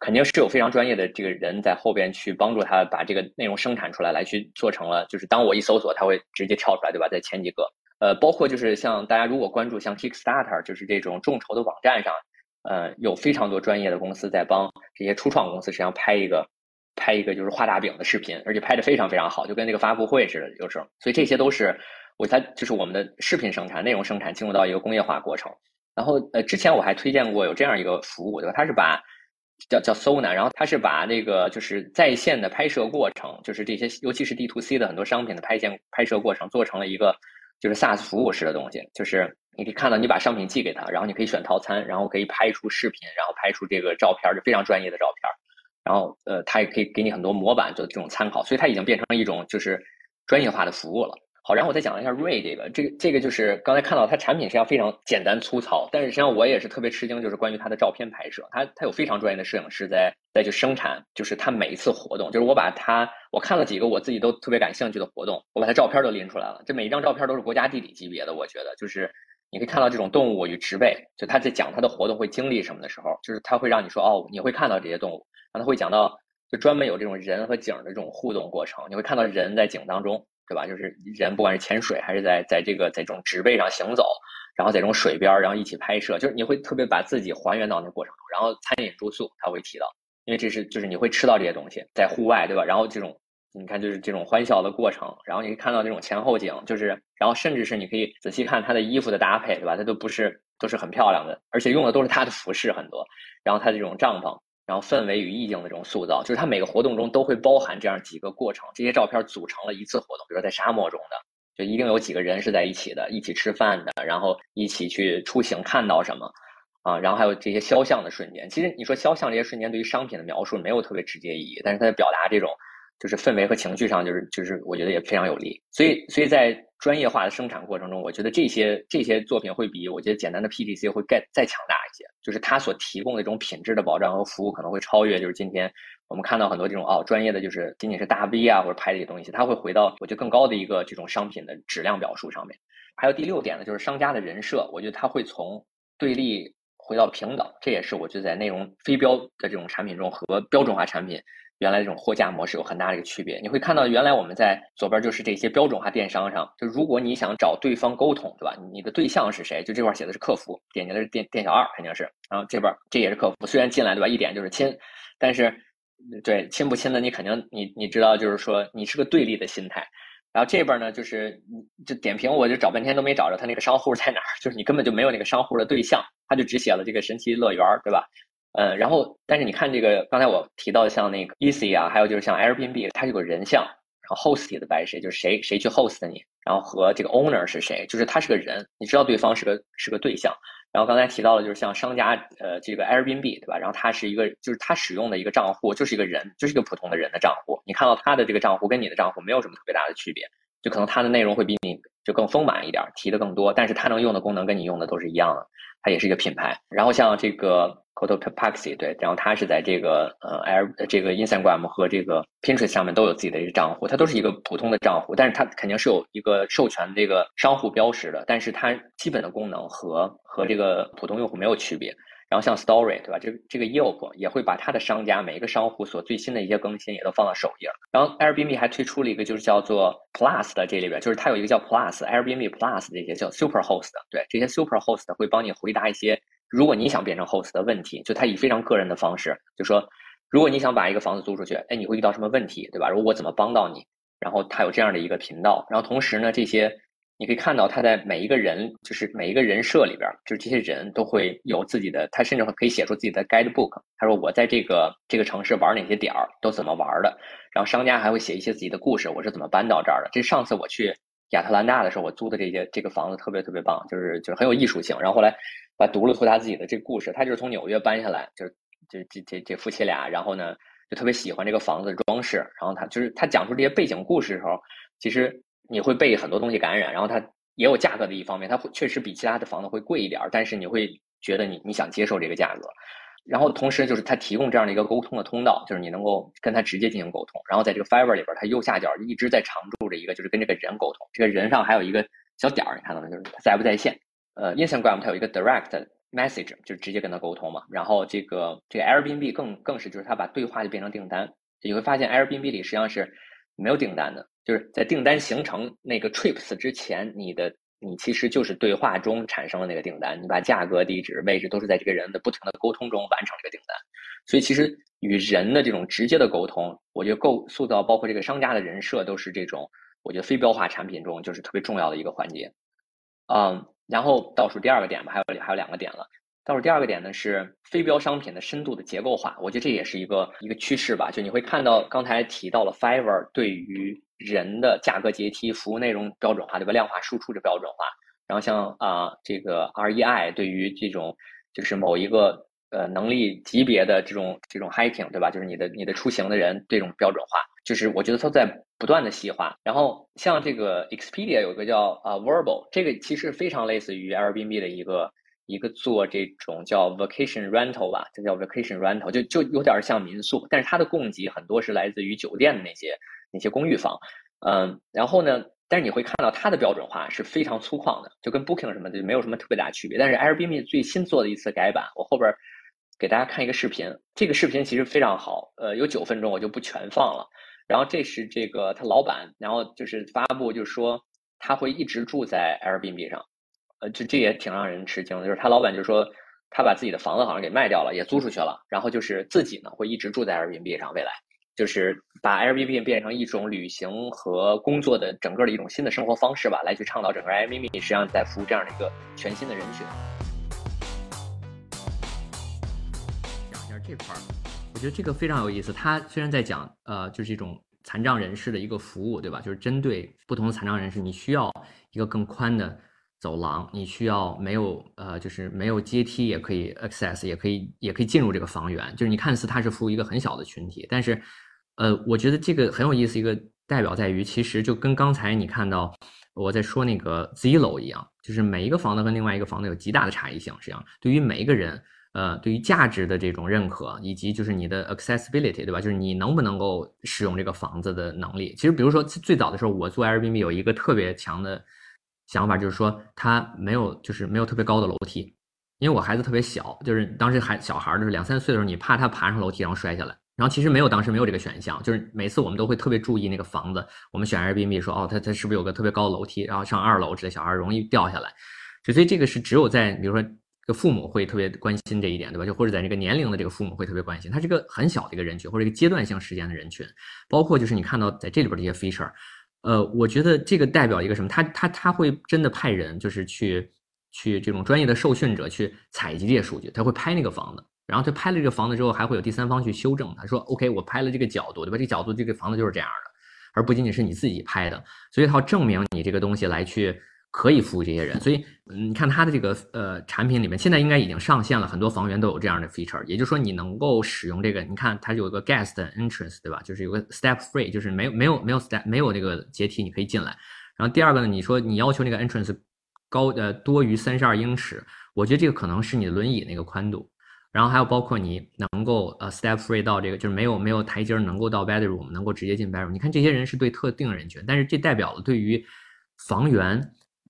肯定是有非常专业的这个人在后边去帮助他把这个内容生产出来，来去做成了。就是当我一搜索，它会直接跳出来，对吧？在前几个，呃，包括就是像大家如果关注像 Kickstarter，就是这种众筹的网站上。呃，有非常多专业的公司在帮这些初创公司实际上拍一个，拍一个就是画大饼的视频，而且拍的非常非常好，就跟那个发布会似的，有时候。所以这些都是我才就是我们的视频生产、内容生产进入到一个工业化过程。然后呃，之前我还推荐过有这样一个服务，对吧？它是把叫叫 Sona，然后它是把那个就是在线的拍摄过程，就是这些尤其是 D to C 的很多商品的拍线拍摄过程，做成了一个就是 SaaS 服务式的东西，就是。你可以看到，你把商品寄给他，然后你可以选套餐，然后可以拍出视频，然后拍出这个照片，就非常专业的照片。然后，呃，他也可以给你很多模板做这种参考，所以它已经变成了一种就是专业化的服务了。好，然后我再讲一下锐这个，这个这个就是刚才看到它产品实际上非常简单粗糙，但是实际上我也是特别吃惊，就是关于它的照片拍摄，它它有非常专业的摄影师在在去生产，就是它每一次活动，就是我把它我看了几个我自己都特别感兴趣的活动，我把它照片都拎出来了，这每一张照片都是国家地理级别的，我觉得就是。你可以看到这种动物与植被，就他在讲他的活动会经历什么的时候，就是他会让你说哦，你会看到这些动物，然后他会讲到就专门有这种人和景的这种互动过程，你会看到人在景当中，对吧？就是人不管是潜水还是在在这个在这种植被上行走，然后在这种水边，然后一起拍摄，就是你会特别把自己还原到那过程中。然后餐饮住宿他会提到，因为这是就是你会吃到这些东西，在户外，对吧？然后这种。你看，就是这种欢笑的过程，然后你可以看到这种前后景，就是，然后甚至是你可以仔细看他的衣服的搭配，对吧？他都不是都是很漂亮的，而且用的都是他的服饰很多，然后他的这种帐篷，然后氛围与意境的这种塑造，就是他每个活动中都会包含这样几个过程，这些照片组成了一次活动，比如说在沙漠中的，就一定有几个人是在一起的，一起吃饭的，然后一起去出行看到什么，啊，然后还有这些肖像的瞬间。其实你说肖像这些瞬间对于商品的描述没有特别直接意义，但是它表达这种。就是氛围和情绪上，就是就是，我觉得也非常有利。所以，所以在专业化的生产过程中，我觉得这些这些作品会比我觉得简单的 PDC 会更再强大一些，就是它所提供的这种品质的保障和服务可能会超越，就是今天我们看到很多这种哦专业的就是仅仅是大 V 啊或者拍这些东西，它会回到我觉得更高的一个这种商品的质量表述上面。还有第六点呢，就是商家的人设，我觉得它会从对立回到平等，这也是我觉得在内容非标的这种产品中和标准化产品。原来这种货架模式有很大的一个区别，你会看到原来我们在左边就是这些标准化电商上，就如果你想找对方沟通，对吧？你的对象是谁？就这块写的是客服，点进的是店店小二肯定是，然后这边这也是客服，虽然进来对吧？一点就是亲，但是对亲不亲的你肯定你你知道就是说你是个对立的心态，然后这边呢就是就点评我就找半天都没找着他那个商户在哪儿，就是你根本就没有那个商户的对象，他就只写了这个神奇乐园，对吧？嗯，然后，但是你看这个，刚才我提到像那个 Easy 啊，还有就是像 Airbnb，它有个人像，然后 Host 的 by 谁，就是谁谁去 Host 你，然后和这个 Owner 是谁，就是他是个人，你知道对方是个是个对象。然后刚才提到的就是像商家，呃，这个 Airbnb 对吧？然后他是一个，就是他使用的一个账户就是一个人，就是一个普通的人的账户。你看到他的这个账户跟你的账户没有什么特别大的区别，就可能它的内容会比你就更丰满一点，提的更多，但是它能用的功能跟你用的都是一样的。它也是一个品牌，然后像这个 c o t o p a x i 对，然后它是在这个呃 Air 这个 Instagram 和这个 Pinterest 上面都有自己的一个账户，它都是一个普通的账户，但是它肯定是有一个授权这个商户标识的，但是它基本的功能和和这个普通用户没有区别。然后像 Story 对吧？这这个 Yelp 也会把它的商家每一个商户所最新的一些更新也都放到首页。然后 Airbnb 还推出了一个就是叫做 Plus 的这里边，就是它有一个叫 Plus Airbnb Plus 这些叫 Super Host，对这些 Super Host 会帮你回答一些如果你想变成 Host 的问题，就它以非常个人的方式，就说如果你想把一个房子租出去，哎，你会遇到什么问题，对吧？如果我怎么帮到你？然后它有这样的一个频道。然后同时呢，这些。你可以看到他在每一个人，就是每一个人设里边，就是这些人都会有自己的，他甚至可以写出自己的 guidebook。他说我在这个这个城市玩哪些点儿，都怎么玩的。然后商家还会写一些自己的故事，我是怎么搬到这儿的。这上次我去亚特兰大的时候，我租的这些这个房子特别特别棒，就是就是很有艺术性。然后后来把读了出他自己的这故事，他就是从纽约搬下来，就是就这这这夫妻俩，然后呢就特别喜欢这个房子的装饰。然后他就是他讲出这些背景故事的时候，其实。你会被很多东西感染，然后它也有价格的一方面，它会确实比其他的房子会贵一点，但是你会觉得你你想接受这个价格，然后同时就是它提供这样的一个沟通的通道，就是你能够跟他直接进行沟通，然后在这个 Fiverr 里边，它右下角一直在常驻着一个就是跟这个人沟通，这个人上还有一个小点儿，你看到没？就是在不在线。呃，Instagram 它有一个 Direct Message，就是直接跟他沟通嘛。然后这个这个 Airbnb 更更是就是它把对话就变成订单，你会发现 Airbnb 里实际上是没有订单的。就是在订单形成那个 trips 之前，你的你其实就是对话中产生了那个订单，你把价格、地址、位置都是在这个人的不停的沟通中完成这个订单。所以其实与人的这种直接的沟通，我觉得构塑造包括这个商家的人设，都是这种我觉得非标化产品中就是特别重要的一个环节。嗯，然后倒数第二个点吧，还有还有两个点了。倒数第二个点呢是非标商品的深度的结构化，我觉得这也是一个一个趋势吧。就你会看到刚才提到了 Fiverr 对于人的价格阶梯、服务内容标准化，对吧？量化输出的标准化。然后像啊这个 REI 对于这种就是某一个呃能力级别的这种这种 hiking，对吧？就是你的你的出行的人这种标准化，就是我觉得它在不断的细化。然后像这个 Expedia 有个叫啊 Verbal，这个其实非常类似于 Airbnb 的一个。一个做这种叫 vacation rental 吧，这叫 vacation rental，就就有点像民宿，但是它的供给很多是来自于酒店的那些那些公寓房，嗯，然后呢，但是你会看到它的标准化是非常粗犷的，就跟 booking 什么的就没有什么特别大区别。但是 Airbnb 最新做的一次改版，我后边给大家看一个视频，这个视频其实非常好，呃，有九分钟，我就不全放了。然后这是这个他老板，然后就是发布，就是说他会一直住在 Airbnb 上。呃，这这也挺让人吃惊的，就是他老板就说，他把自己的房子好像给卖掉了，也租出去了，然后就是自己呢会一直住在 Airbnb 上，未来就是把 Airbnb 变成一种旅行和工作的整个的一种新的生活方式吧，来去倡导整个 Airbnb 实际上在服务这样的一个全新的人群。讲一下这块儿，我觉得这个非常有意思。他虽然在讲，呃，就是一种残障人士的一个服务，对吧？就是针对不同的残障人士，你需要一个更宽的。走廊，你需要没有呃，就是没有阶梯也可以 access，也可以也可以进入这个房源。就是你看似它是服务一个很小的群体，但是，呃，我觉得这个很有意思。一个代表在于，其实就跟刚才你看到我在说那个 Zillow 一样，就是每一个房子跟另外一个房子有极大的差异性。实际上，对于每一个人，呃，对于价值的这种认可，以及就是你的 accessibility，对吧？就是你能不能够使用这个房子的能力。其实，比如说最早的时候，我做 Airbnb 有一个特别强的想法，就是说它没有，就是没有特别高的楼梯，因为我孩子特别小，就是当时还小孩儿，就是两三岁的时候，你怕他爬上楼梯然后摔下来。然后其实没有，当时没有这个选项，就是每次我们都会特别注意那个房子，我们选 Airbnb 说，哦，它它是不是有个特别高的楼梯，然后上二楼之类，小孩容易掉下来，所以这个是只有在比如说个父母会特别关心这一点，对吧？就或者在这个年龄的这个父母会特别关心，它是个很小的一个人群或者一个阶段性时间的人群，包括就是你看到在这里边这些 feature，呃，我觉得这个代表一个什么？他他他会真的派人就是去去这种专业的受训者去采集这些数据，他会拍那个房子。然后他拍了这个房子之后，还会有第三方去修正。他说：“OK，我拍了这个角度，对吧？这个角度，这个房子就是这样的，而不仅仅是你自己拍的。所以他要证明你这个东西来去可以服务这些人。所以，你看他的这个呃产品里面，现在应该已经上线了，很多房源都有这样的 feature。也就是说，你能够使用这个，你看它有个 guest entrance，对吧？就是有个 step free，就是没有没有没有 step 没有那个阶梯，你可以进来。然后第二个呢，你说你要求那个 entrance 高呃多于三十二英尺，我觉得这个可能是你的轮椅那个宽度。”然后还有包括你能够呃 step free 到这个就是没有没有台阶能够到 bedroom 能够直接进 bedroom，你看这些人是对特定人群，但是这代表了对于房源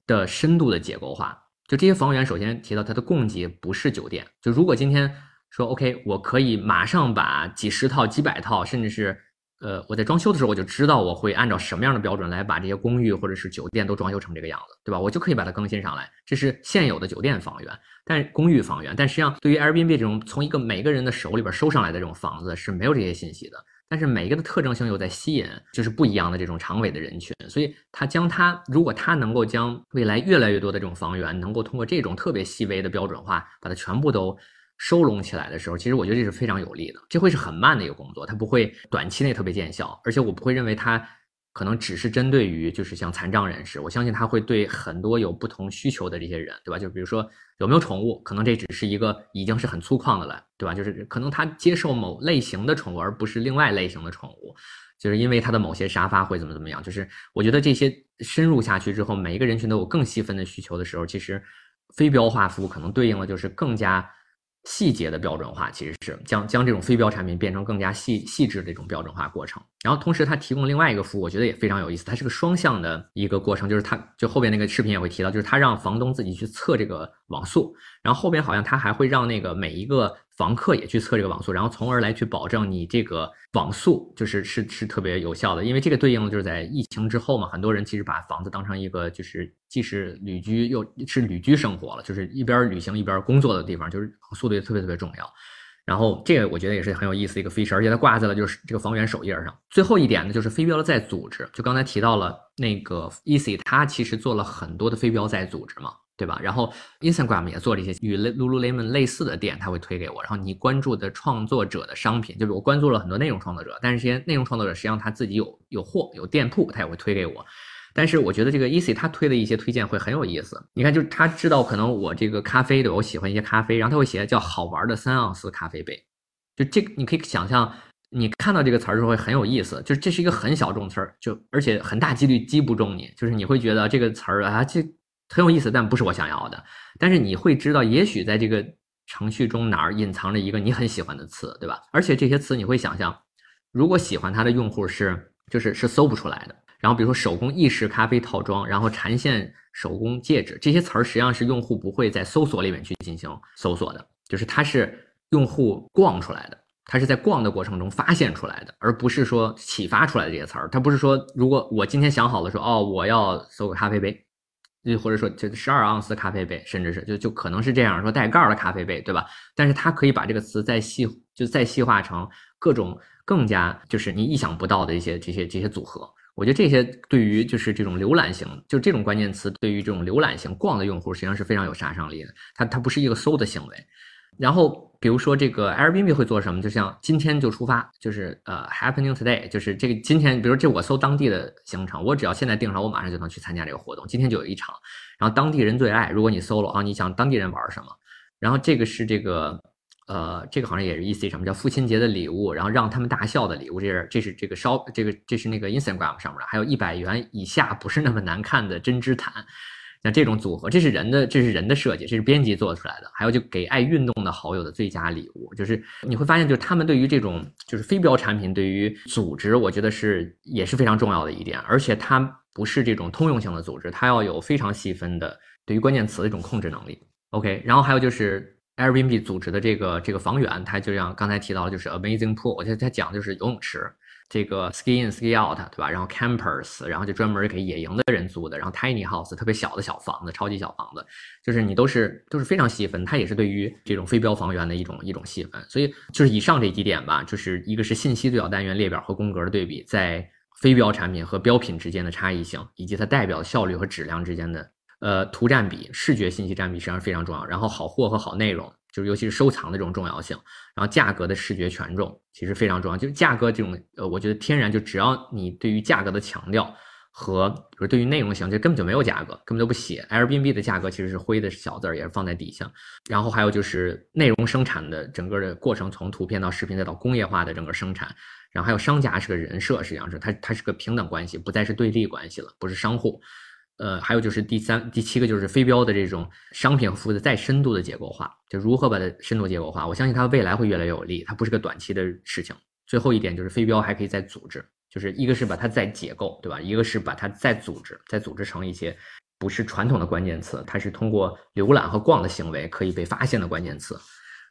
的深度的结构化。就这些房源首先提到它的供给不是酒店，就如果今天说 OK 我可以马上把几十套几百套甚至是。呃，我在装修的时候我就知道我会按照什么样的标准来把这些公寓或者是酒店都装修成这个样子，对吧？我就可以把它更新上来。这是现有的酒店房源，但公寓房源，但实际上对于 Airbnb 这种从一个每个人的手里边收上来的这种房子是没有这些信息的。但是每一个的特征性又在吸引就是不一样的这种长尾的人群，所以它将它如果它能够将未来越来越多的这种房源能够通过这种特别细微的标准化把它全部都。收拢起来的时候，其实我觉得这是非常有利的。这会是很慢的一个工作，它不会短期内特别见效，而且我不会认为它可能只是针对于就是像残障人士。我相信它会对很多有不同需求的这些人，对吧？就比如说有没有宠物，可能这只是一个已经是很粗犷的了，对吧？就是可能他接受某类型的宠物，而不是另外类型的宠物，就是因为他的某些沙发会怎么怎么样。就是我觉得这些深入下去之后，每一个人群都有更细分的需求的时候，其实非标化服务可能对应的就是更加。细节的标准化其实是将将这种非标产品变成更加细细致的这种标准化过程。然后同时它提供另外一个服务，我觉得也非常有意思。它是个双向的一个过程，就是它就后边那个视频也会提到，就是它让房东自己去测这个网速，然后后边好像它还会让那个每一个。房客也去测这个网速，然后从而来去保证你这个网速就是是是特别有效的，因为这个对应的就是在疫情之后嘛，很多人其实把房子当成一个就是既是旅居又是旅居生活了，就是一边旅行一边工作的地方，就是速度也特别特别重要。然后这个我觉得也是很有意思一个 feature，而且它挂在了就是这个房源首页上。最后一点呢，就是非标的再组织，就刚才提到了那个 easy，它其实做了很多的非标在组织嘛。对吧？然后 Instagram 也做了一些与 Lululemon 类似的店，他会推给我。然后你关注的创作者的商品，就是我关注了很多内容创作者，但是这些内容创作者实际上他自己有有货有店铺，他也会推给我。但是我觉得这个 Easy 他推的一些推荐会很有意思。你看，就是他知道可能我这个咖啡对我喜欢一些咖啡，然后他会写叫好玩的三盎司咖啡杯。就这，你可以想象，你看到这个词儿的时候会很有意思。就是这是一个很小众词儿，就而且很大几率击不中你。就是你会觉得这个词儿啊，这。很有意思，但不是我想要的。但是你会知道，也许在这个程序中哪儿隐藏着一个你很喜欢的词，对吧？而且这些词你会想象，如果喜欢它的用户是就是是搜不出来的。然后比如说手工意式咖啡套装，然后缠线手工戒指，这些词儿实际上是用户不会在搜索里面去进行搜索的，就是它是用户逛出来的，它是在逛的过程中发现出来的，而不是说启发出来的这些词儿。它不是说如果我今天想好了说哦，我要搜个咖啡杯。就或者说，就十二盎司咖啡杯，甚至是就就可能是这样说带盖儿的咖啡杯，对吧？但是它可以把这个词再细，就再细化成各种更加就是你意想不到的一些这些这些组合。我觉得这些对于就是这种浏览型，就这种关键词对于这种浏览型逛的用户，实际上是非常有杀伤力的。它它不是一个搜的行为。然后，比如说这个 Airbnb 会做什么？就像今天就出发，就是呃 happening today，就是这个今天，比如这我搜当地的行程，我只要现在订上，我马上就能去参加这个活动。今天就有一场，然后当地人最爱。如果你搜了啊，你想当地人玩什么？然后这个是这个呃，这个好像也是 E C 什么叫父亲节的礼物，然后让他们大笑的礼物，这是这是这个烧这个这是那个 Instagram 上面的，还有一百元以下不是那么难看的针织毯，像这种组合，这是人的这是人的设计，这是编辑做出来的。还有就给爱运动的好友的最佳礼物，就是你会发现，就是他们对于这种就是非标产品，对于组织，我觉得是也是非常重要的一点，而且它不是这种通用性的组织，它要有非常细分的对于关键词的一种控制能力。OK，然后还有就是。Airbnb 组织的这个这个房源，它就像刚才提到，就是 Amazing Pool，我觉得它讲就是游泳池，这个 Ski In Ski Out，对吧？然后 Campers，然后就专门给野营的人租的，然后 Tiny House，特别小的小房子，超级小房子，就是你都是都是非常细分，它也是对于这种非标房源的一种一种细分。所以就是以上这几点吧，就是一个是信息对角单元列表和宫格的对比，在非标产品和标品之间的差异性，以及它代表效率和质量之间的。呃，图占比、视觉信息占比实际上非常重要。然后好货和好内容，就是尤其是收藏的这种重要性。然后价格的视觉权重其实非常重要。就是价格这种，呃，我觉得天然就只要你对于价格的强调和，比如对于内容性，这根本就没有价格，根本都不写。Airbnb 的价格其实是灰的小字儿，也是放在底下。然后还有就是内容生产的整个的过程，从图片到视频再到工业化的整个生产。然后还有商家是个人设，实际上是它它是个平等关系，不再是对立关系了，不是商户。呃，还有就是第三、第七个就是非标的这种商品服务的再深度的结构化，就如何把它深度结构化。我相信它未来会越来越有利，它不是个短期的事情。最后一点就是非标还可以再组织，就是一个是把它再解构，对吧？一个是把它再组织，再组织成一些不是传统的关键词，它是通过浏览和逛的行为可以被发现的关键词。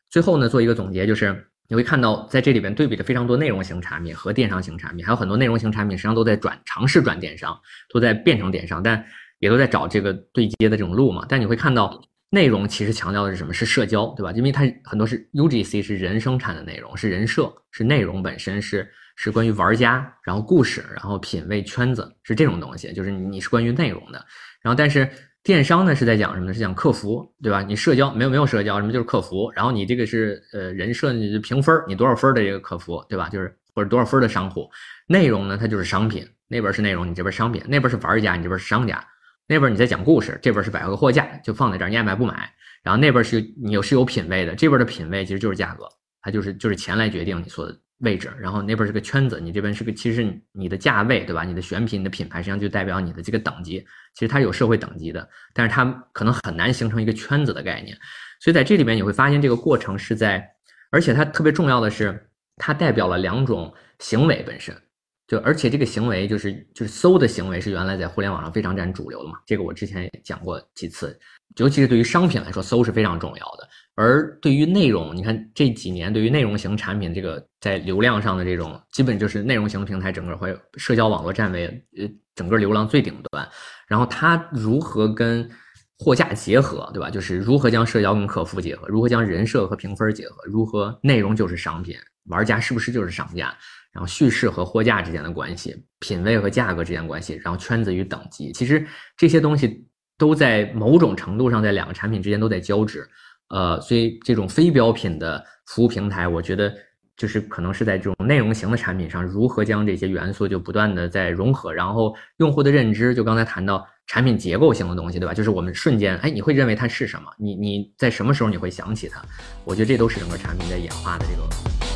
最后呢，做一个总结，就是你会看到在这里边对比的非常多内容型产品和电商型产品，还有很多内容型产品实际上都在转尝试转电商，都在变成电商，但也都在找这个对接的这种路嘛，但你会看到内容其实强调的是什么？是社交，对吧？因为它很多是 UGC 是人生产的内容，是人设，是内容本身，是是关于玩家，然后故事，然后品味圈子，是这种东西，就是你是关于内容的。然后但是电商呢是在讲什么呢？是讲客服，对吧？你社交没有没有社交，什么就是客服。然后你这个是呃人设你评分，你多少分的这个客服，对吧？就是或者多少分的商户。内容呢它就是商品，那边是内容，你这边商品，那边是玩家，你这边是商家。那边你在讲故事，这边是摆个货架，就放在这儿，你爱买不买。然后那边是你有是有品位的，这边的品位其实就是价格，它就是就是钱来决定你所的位置。然后那边是个圈子，你这边是个其实你的价位对吧？你的选品、你的品牌实际上就代表你的这个等级，其实它有社会等级的，但是它可能很难形成一个圈子的概念。所以在这里面你会发现这个过程是在，而且它特别重要的是，它代表了两种行为本身。就而且这个行为就是就是搜的行为是原来在互联网上非常占主流的嘛，这个我之前也讲过几次，尤其是对于商品来说，搜是非常重要的。而对于内容，你看这几年对于内容型产品这个在流量上的这种，基本就是内容型平台整个会社交网络站位呃整个流量最顶端，然后它如何跟货架结合，对吧？就是如何将社交跟客服结合，如何将人设和评分结合，如何内容就是商品，玩家是不是就是商家？然后叙事和货架之间的关系，品味和价格之间关系，然后圈子与等级，其实这些东西都在某种程度上在两个产品之间都在交织，呃，所以这种非标品的服务平台，我觉得就是可能是在这种内容型的产品上，如何将这些元素就不断的在融合，然后用户的认知，就刚才谈到产品结构型的东西，对吧？就是我们瞬间，哎，你会认为它是什么？你你在什么时候你会想起它？我觉得这都是整个产品在演化的这个。